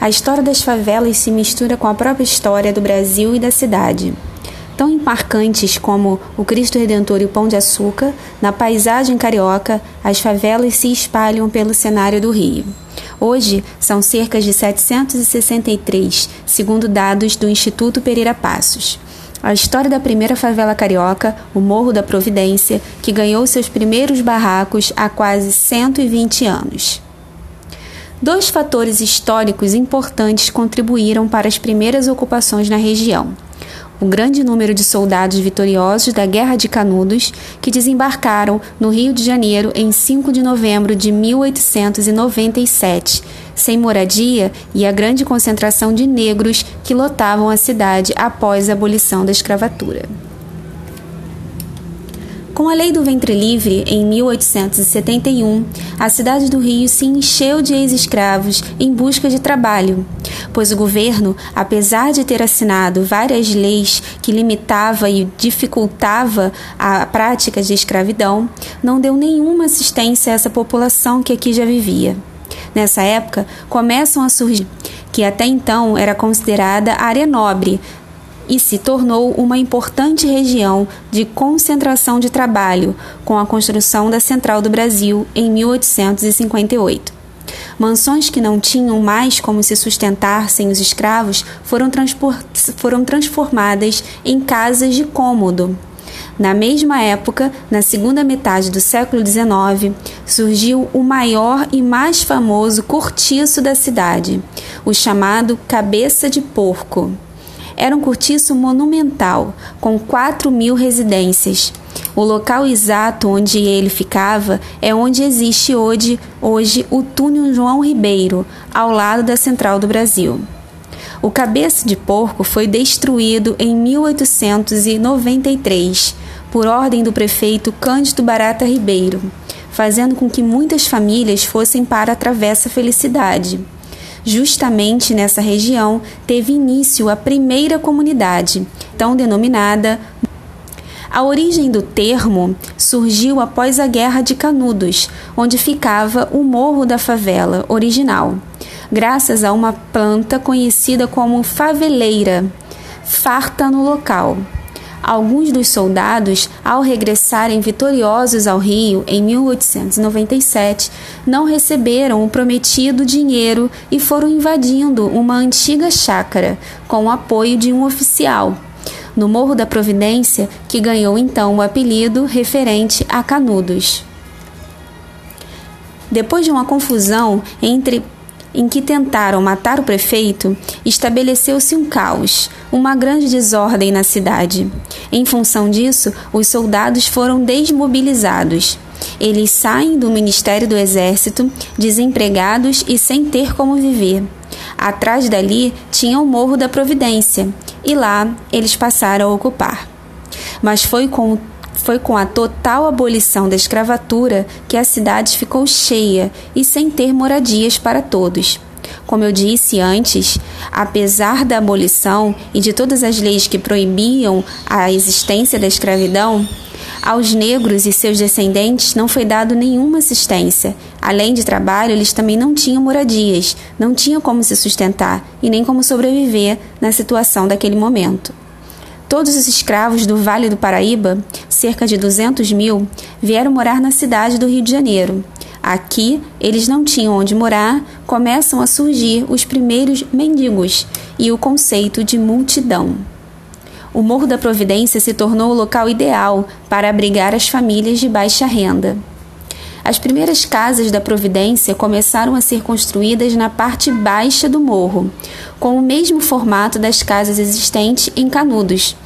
a história das favelas se mistura com a própria história do Brasil e da cidade. Tão marcantes como o Cristo Redentor e o Pão de Açúcar, na paisagem carioca, as favelas se espalham pelo cenário do Rio. Hoje, são cerca de 763, segundo dados do Instituto Pereira Passos. A história da primeira favela carioca, o Morro da Providência, que ganhou seus primeiros barracos há quase 120 anos. Dois fatores históricos importantes contribuíram para as primeiras ocupações na região. O grande número de soldados vitoriosos da Guerra de Canudos que desembarcaram no Rio de Janeiro em 5 de novembro de 1897, sem moradia e a grande concentração de negros que lotavam a cidade após a abolição da escravatura. Com a Lei do Ventre Livre, em 1871, a cidade do Rio se encheu de ex-escravos em busca de trabalho, pois o governo, apesar de ter assinado várias leis que limitavam e dificultava a prática de escravidão, não deu nenhuma assistência a essa população que aqui já vivia. Nessa época, começam a surgir que até então era considerada área nobre, e se tornou uma importante região de concentração de trabalho com a construção da Central do Brasil em 1858. Mansões que não tinham mais como se sustentar sem os escravos foram, foram transformadas em casas de cômodo. Na mesma época, na segunda metade do século XIX, surgiu o maior e mais famoso cortiço da cidade, o chamado Cabeça de Porco. Era um cortiço monumental, com 4 mil residências. O local exato onde ele ficava é onde existe hoje, hoje o túnel João Ribeiro, ao lado da Central do Brasil. O cabeça de porco foi destruído em 1893 por ordem do prefeito Cândido Barata Ribeiro, fazendo com que muitas famílias fossem para a Travessa Felicidade. Justamente nessa região teve início a primeira comunidade, tão denominada. A origem do termo surgiu após a Guerra de Canudos, onde ficava o Morro da Favela original, graças a uma planta conhecida como faveleira, farta no local. Alguns dos soldados, ao regressarem vitoriosos ao Rio em 1897, não receberam o prometido dinheiro e foram invadindo uma antiga chácara com o apoio de um oficial. No Morro da Providência, que ganhou então o apelido referente a Canudos. Depois de uma confusão entre em que tentaram matar o prefeito, estabeleceu-se um caos, uma grande desordem na cidade. Em função disso, os soldados foram desmobilizados. Eles saem do Ministério do Exército, desempregados e sem ter como viver. Atrás dali tinha o Morro da Providência, e lá eles passaram a ocupar. Mas foi com o foi com a total abolição da escravatura que a cidade ficou cheia e sem ter moradias para todos. Como eu disse antes, apesar da abolição e de todas as leis que proibiam a existência da escravidão, aos negros e seus descendentes não foi dado nenhuma assistência. Além de trabalho, eles também não tinham moradias, não tinham como se sustentar e nem como sobreviver na situação daquele momento. Todos os escravos do Vale do Paraíba, cerca de 200 mil, vieram morar na cidade do Rio de Janeiro. Aqui, eles não tinham onde morar, começam a surgir os primeiros mendigos e o conceito de multidão. O Morro da Providência se tornou o local ideal para abrigar as famílias de baixa renda. As primeiras casas da Providência começaram a ser construídas na parte baixa do morro, com o mesmo formato das casas existentes em Canudos.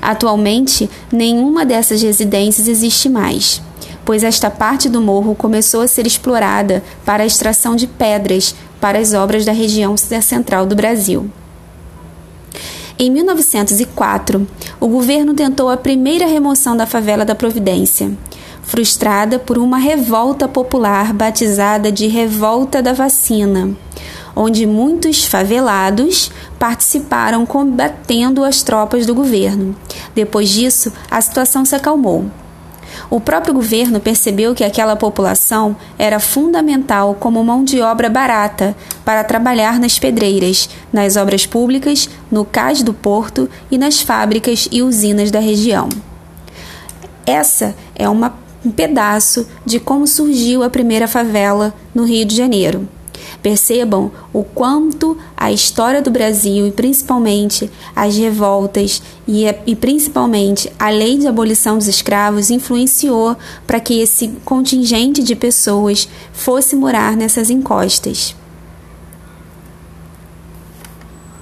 Atualmente, nenhuma dessas residências existe mais, pois esta parte do morro começou a ser explorada para a extração de pedras para as obras da região central do Brasil. Em 1904, o governo tentou a primeira remoção da favela da Providência frustrada por uma revolta popular batizada de Revolta da Vacina, onde muitos favelados participaram combatendo as tropas do governo. Depois disso, a situação se acalmou. O próprio governo percebeu que aquela população era fundamental como mão de obra barata para trabalhar nas pedreiras, nas obras públicas, no cais do porto e nas fábricas e usinas da região. Essa é uma, um pedaço de como surgiu a primeira favela no Rio de Janeiro. Percebam o quanto a história do Brasil e principalmente as revoltas e, e principalmente a lei de abolição dos escravos influenciou para que esse contingente de pessoas fosse morar nessas encostas.